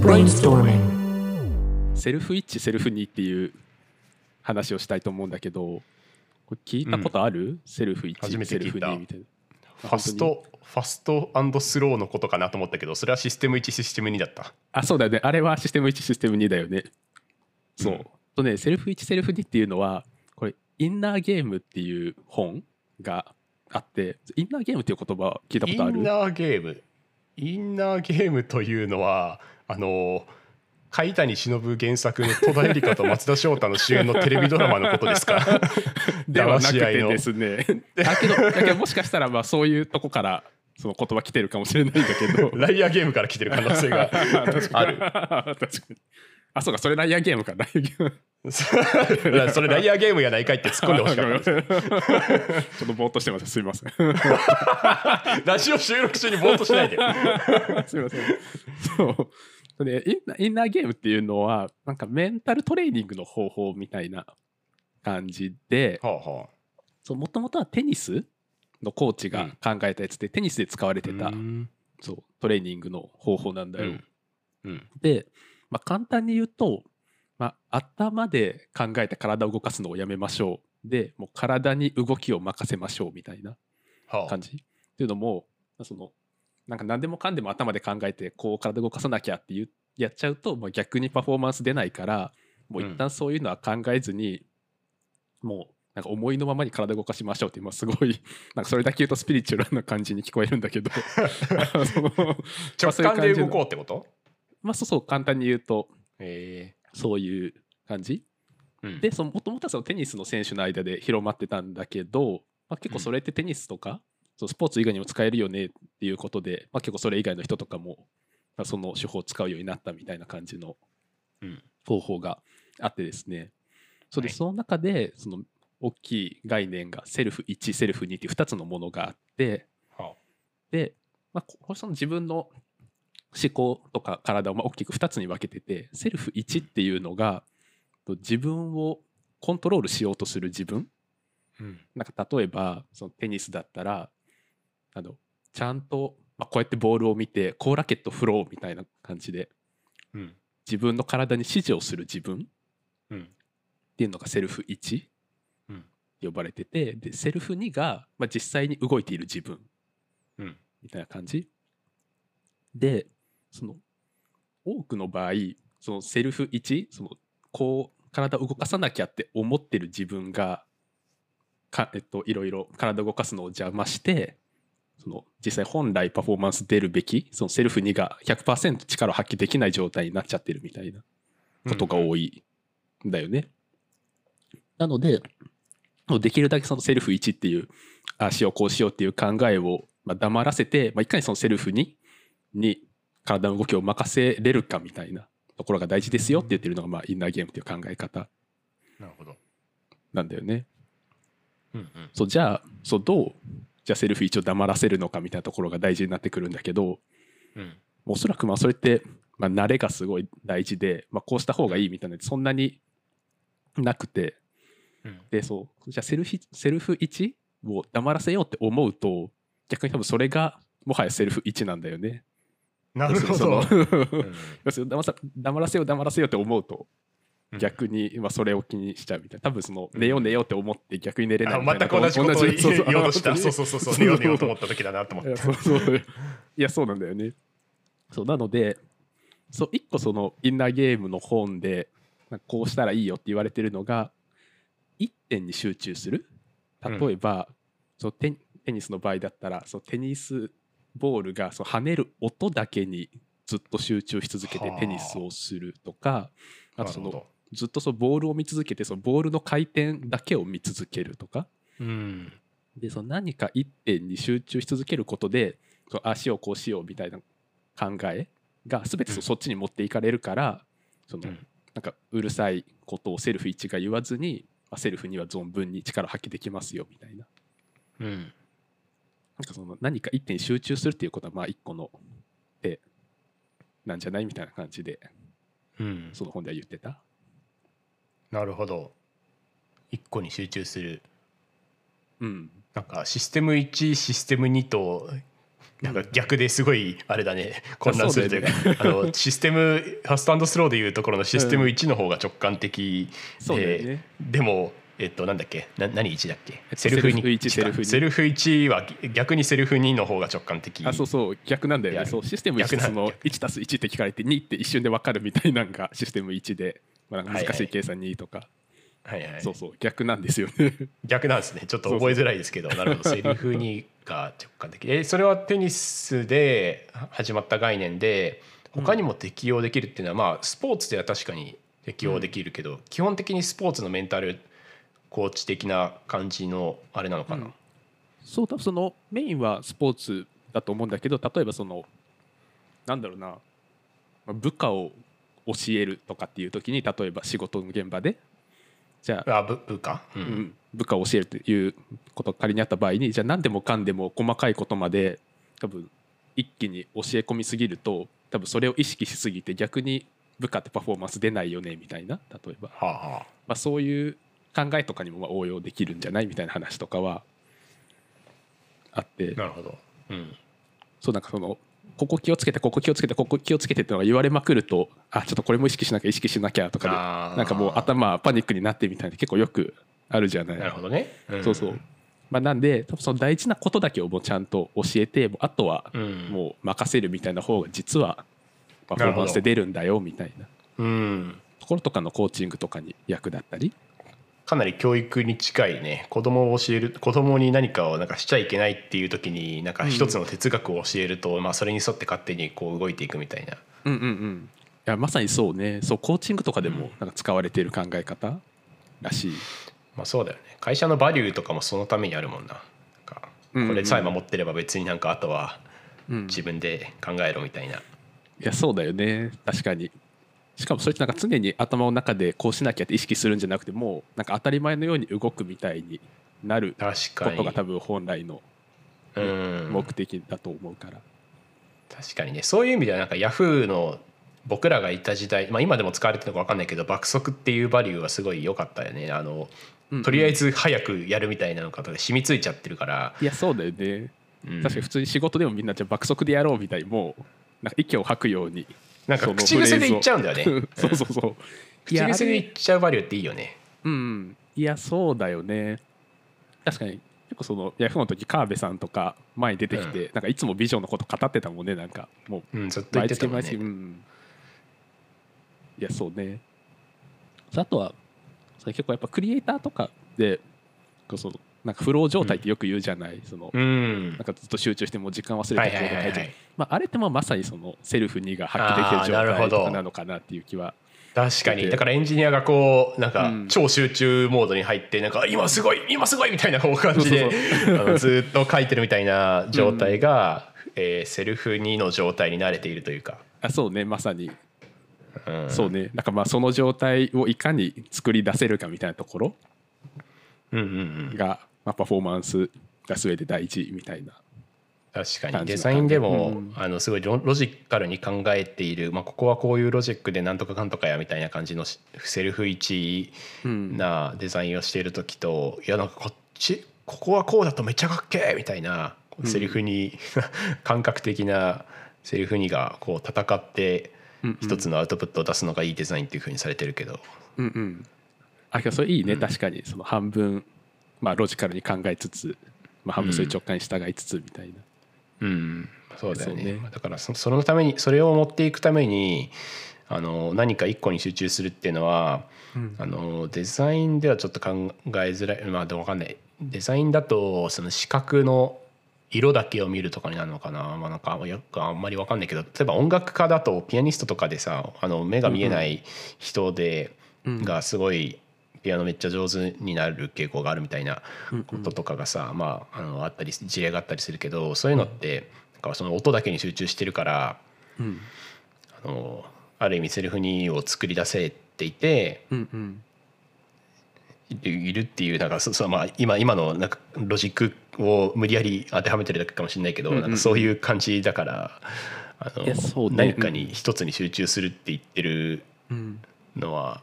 Brainstorming. セルフ1セルフ2っていう話をしたいと思うんだけどこれ聞いたことある、セルフ1初めて聞いた。セルフ2みたいな。ファストファストスローのことかなと思ったけどそれはシステム1システム2だった。あそうだよね。あれはシステム1システム2だよね。そう、うん。とねセルフ1セルフ2っていうのはこれインナーゲームっていう本があってインナーゲームっていう言葉聞いたことある？インナーゲーム。インナーゲームというのはあの海谷忍原作の戸田恵梨香と松田翔太の主演のテレビドラマのことですか？ではなくてですね。だけどだけどもしかしたらまあそういうとこからその言葉来てるかもしれないんだけど。ライアーゲームから来てる可能性がある確かに。あそうか。それライアーゲームか。ライアーゲーム。それライアーゲームやないかいって突っ込んでほしかった。ちょっとぼーっとしてます。すいません。ラジオ収録中にぼーっとしないで。すみません。そう。でインナーインナーゲームっていうのは、なんかメンタルトレーニングの方法みたいな感じで、はあはもともとはテニスのコーチが考えたやつで、テニスで使われてた、うん。そうトレーニングの方法なんだよ。うん。うん。で、まあ、簡単に言うと、まあ、頭で考えて体を動かすのをやめましょう。で、もう体に動きを任せましょうみたいなはあ。感じ。っていうのもそのなんか何でもかんでも頭で考えてこう体動かさなきゃっていうやっちゃうと、まあ、逆にパフォーマンス出ないからもう一旦そういうのは考えずに、もうなんか思いのままに体動かしましょうって今すごい なんかそれだけ言うとスピリチュアルな感じに聞こえるんだけど。直感で動こうってこと？まあそうそう簡単に言うとえ。そういう感じ。えうん。でもともとはそのテニスの選手の間で広まってたんだけど、まあ、結構それってテニスとか、そうスポーツ以外にも使えるよねっていうことで、まあ、結構それ以外の人とかも、まあ、その手法を使うようになったみたいな感じのうん。方法があってですね。それではい。その中でその大きい概念がセルフ1セルフ2っていう2つのものがあってはで、まあ、その自分の思考とか体をまあ大きく2つに分けててセルフ1っていうのがと自分をコントロールしようとする自分。うん。なんか例えばそのテニスだったらあのちゃんと、まあ、こうやってボールを見てこうラケット振ろうみたいな感じでうん。自分の体に指示をする自分っうん。ていうのがセルフ1うん。呼ばれててでセルフ2が、まあ、実際に動いている自分うん。みたいな感じ。でその多くの場合そのセルフ1そのこう体を動かさなきゃって思ってる自分がか、えっと、いろいろ体を動かすのを邪魔してその実際本来パフォーマンス出るべきそのセルフ2が100%力を発揮できない状態になっちゃってるみたいなことが多いんだよね。なのでできるだけそのセルフ1っていうああしようこうしようっていう考えをまあ黙らせて、まあ、いかにそのセルフにに体の動きを任せれるかみたいなところが大事ですよって言ってるのが、まあ、インナーゲームっていう考え方なるほどなんだよね。うんうんそうじゃあそうどうじゃあセルフ1を黙らせるのかみたいなところが大事になってくるんだけどうん。おそらくまあそれって、まあ、慣れがすごい大事で、まあ、こうした方がいいみたいなそんなになくてうん。でそう。じゃあセルフセルフ1を黙らせようって思うと逆に多分それがもはやセルフ1なんだよね。なるほその ど黙さ黙らせよう黙らせようって思うとうん逆にまあそれを気にしちゃうみたいな。多分その寝よう寝ようって思って逆に寝れない。みたいなあ全く同じことを言そうそう言おうとした。そうそうそうそう寝よう寝ようと思っった時だなと思って。そうそう。いやそうなんだよね。そうなのでそう一個そのインナーゲームの本でこうしたらいいよって言われてるのが一点に集中する。例えば、そうテテニスの場合だったらそうテニスボールがそう跳ねる音だけにずっと集中し続けてはあ。テニスをするとかあとそのずっとそのボールを見続けてそのボールの回転だけを見続けるとか。どうん。でその何か一点に集中し続けることでそうああしようこうしようみたいな考えが全てそっちに持っていかれるから、そのうん。なんかうるさいことをセルフ1が言わずに、まあ、セルフには存分に力を発揮できますよみたいな。うん。なんかその何か一点に集中するっていうことはまあ一個の手なんじゃないみたいな感じでうん。その本では言ってた。なるほど。一個に集中する。うん、なんかシステム1システム2となんか逆ですごいあれだね。混乱するというか。あのシステムファストスローでいうところのシステム1の方が直感的でね。でもえっとなんだっけ？な何1だっけ？えっとセルフセルフ1 1セルフ2セルフ1は逆にセルフ2の方が直感的あそうそう。逆なんだよね。そうシステム1逆なんその1たす1って聞かれて2って一瞬で分かるみたいなのがシステム1で、まあ、難しい計算2とか、はいはい。そうそう。逆なんですよね。逆なんですね。ちょっと覚えづらいですけど。なるほど。セルフ2が直感的。えそれはテニスで始まった概念で他にも適用できるっていうのは、まあスポーツでは確かに適用できるけど、基本的にスポーツのメンタルコーチ的な感じのあれなのかな、うん。そう多分そのメインはスポーツだと思うんだけど例えばそのなんだろうな。まあ部下を教えるとかっていう時に例えば仕事の現場でじゃああ部部下、うん。うん、部下を教えるということが仮にあった場合にじゃあ何でもかんでも細かいことまで多分一気に教え込みすぎると多分それを意識しすぎて逆に部下ってパフォーマンス出ないよねみたいな例えば、はあはまあ、そういう考えとかにもまあ応用できるんじゃないみたいな話とかはあって。あなるほど、うん、そうなんかそのここ気をつけてここ気をつけてここ気をつけてってのが言われまくるとあちょっとこれも意識しなきゃ意識しなきゃとかでなんかもう頭パニックになってみたいな結構よくあるじゃない。なるほどね、ん。そうそう。まあ、なんで多分その大事なことだけをもうちゃんと教えてあとはうん。もう任せるみたいな方が実はパフォーマンスで出るんだよみたいな。うん。ところとかのコーチングとかに役立ったりかなり教育に近いね子供を教える子供に何かをなんかしちゃいけないっていう時になんか一つの哲学を教えると、まあ、それに沿って勝手にこう動いていくみたいな。うんうんうん。いやまさにそうね。そうコーチングとかでもなんか使われている考え方らしい、まあそうだよね。会社のバリューとかもそのためにあるもんな。なんかうんうん。これさえ守ってれば別になんかあとはうん、自分で考えろみたいな、いやそうだよね。確かにしかもそれってなんか常に頭の中でこうしなきゃって意識するんじゃなくてもうなんか当たり前のように動くみたいになることが多分本来のうん。目的だと思うから、確かにね。そういう意味ではなんかヤフーの僕らがいた時代、まあ、今でも使われてるのか分かんないけど爆速っていうバリューはすごい良かったよね。あのとりあえずず早くやるみたいなのが染みついちゃってるから、いやそうだよね。うん。確かに普通に仕事でもみんなじゃあ爆速でやろうみたいにもうなんか息を吐くようになんか口癖で言っちゃうんだよね。そうそうそう。口癖で言っちゃうバリューっていいよね。うんいやそうだよね。確かに。結構そのヤフーの時川辺さんとか前に出てきて、なんかいつもビジョンのこと語ってたもんねなんか。もううんずっと言っ毎てたもん月毎月、うねん、いやそうね。あとはそれ結構やっぱクリエイターとかでそのなんかフロー状態ってよく言うじゃない、そのうん。なんかずっと集中してもう時間忘れてはいはいはいコード書いちゃうはい。まあ、あれってまあまさにそのセルフ2が発揮できる状態なのかなっていう気は。確かに。でだからエンジニアがこうなんかうん。超集中モードに入ってなんか今すごい今すごいみたいなこう感じで ずっと書いてるみたいな状態が、えーセルフ2の状態に慣れているというか、あそうねまさに。うん。そうね。なんかまあその状態をいかに作り出せるかみたいなところうんうんうん、が、まあ、パフォーマンス出す上で大事みたいな確かに。デザインでも、うん。あのすごいロロジカルに考えている、まあ、ここはこういうロジックでなんとかかんとかやみたいな感じのしセルフ1うん。なデザインをしている時と、いやなんかこっちここはこうだとめっちゃかっけえみたいなセリフに、感覚的なセリフにがこう戦ってうんうん。一つのアウトプットを出すのがいいデザインっていうふうにされてるけど、うんうん。あけどそれいいね、確かに。その半分、まあ、ロジカルに考えつつ、まあ、半分そういう直感に従いつつみたいな、うん、そうだよね。ね。だからそそのためにそれを持っていくためにあの何か一個に集中するっていうのはうん。あのデザインではちょっと考えづらい。まあでも分かんない。デザインだとその視覚の色だけを見るとかになるのかな,、まあ、なんかよくあんまり分かんないけど例えば音楽家だとピアニストとかでさあの目が見えない人で、うん。がすごいピアノめっちゃ上手になる傾向があるみたいなうんこととかがさ、まあ、あのあったり事例があったりするけどそういうのってなんかその音だけに集中してるからうん。あのある意味セルフ2を作り出せていてうんうん。いいるっていうなんかそそまあ今今のなんかロジックを無理やり当てはめてるだけかもしれないけど、うんうん。なんかそういう感じだからあのね。何かに一つに集中するって言ってるうん。のは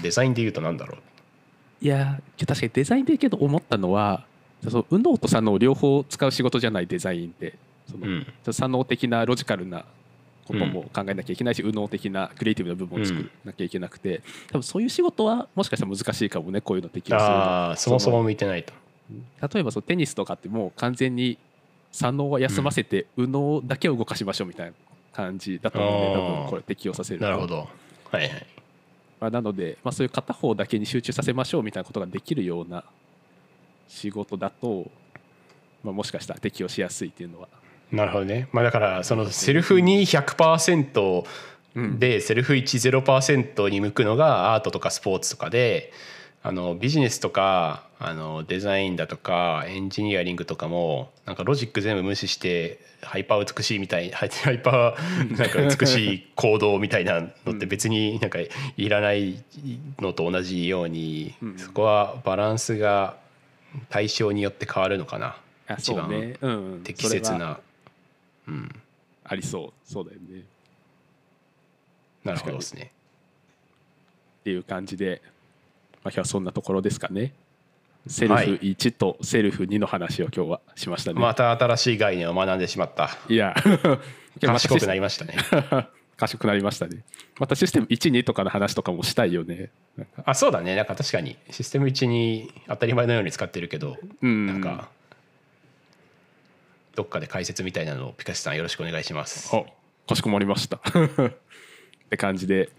デザインで言うとなんだろう？いや確かにデザインでけど思ったのはその右脳と左脳両方使う仕事じゃないデザインってその、うん。左脳的なロジカルなことも考えなきゃいけないし、右脳的なクリエイティブな部分を作らなきゃいけなくて、多分そういう仕事はもしかしたら難しいかもねこういうの適用するのああそもそも向いてないと。例えばそのテニスとかってもう完全に左脳は休ませて右脳だけを動かしましょうみたいな感じだと思うんで多分これ適用させると。なるほど。はいはいまあ、なので、まあ、そういう片方だけに集中させましょうみたいなことができるような仕事だと、まあ、もしかしたら適用しやすいっていうのは、なるほどね。まあだからそのセルフに100%うん。でセルフ10%に向くのがアートとかスポーツとかであのビジネスとかあのデザインだとかエンジニアリングとかもなんかロジック全部無視してハイパー美しいみたい ハイパーなんか美しい行動みたいなのって別になんかいらないのと同じようにうん。そこはバランスが対象によって変わるのかな。あ一番適切な。うん、ありそう。そうだよね。なるほどですね。っていう感じで、まあ、今日はそんなところですかね。セルフ1とセルフ2の話を今日はしましたね、また新しい概念を学んでしまった。いや。賢くなりましたね。賢くなりましたね。またシステム12とかの話とかもしたいよね。あそうだね。なんか確かに。システム1に当たり前のように使ってるけど、うん。なんかどっかで解説みたいなのをピカシさんよろしくお願いします。あかしこまりました。って感じで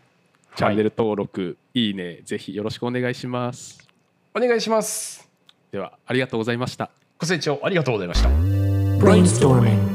チャンネル登録、い、いねぜひよろしくお願いしますお願いします。ではありがとうございましたご清聴ありがとうございました。Brainstorming.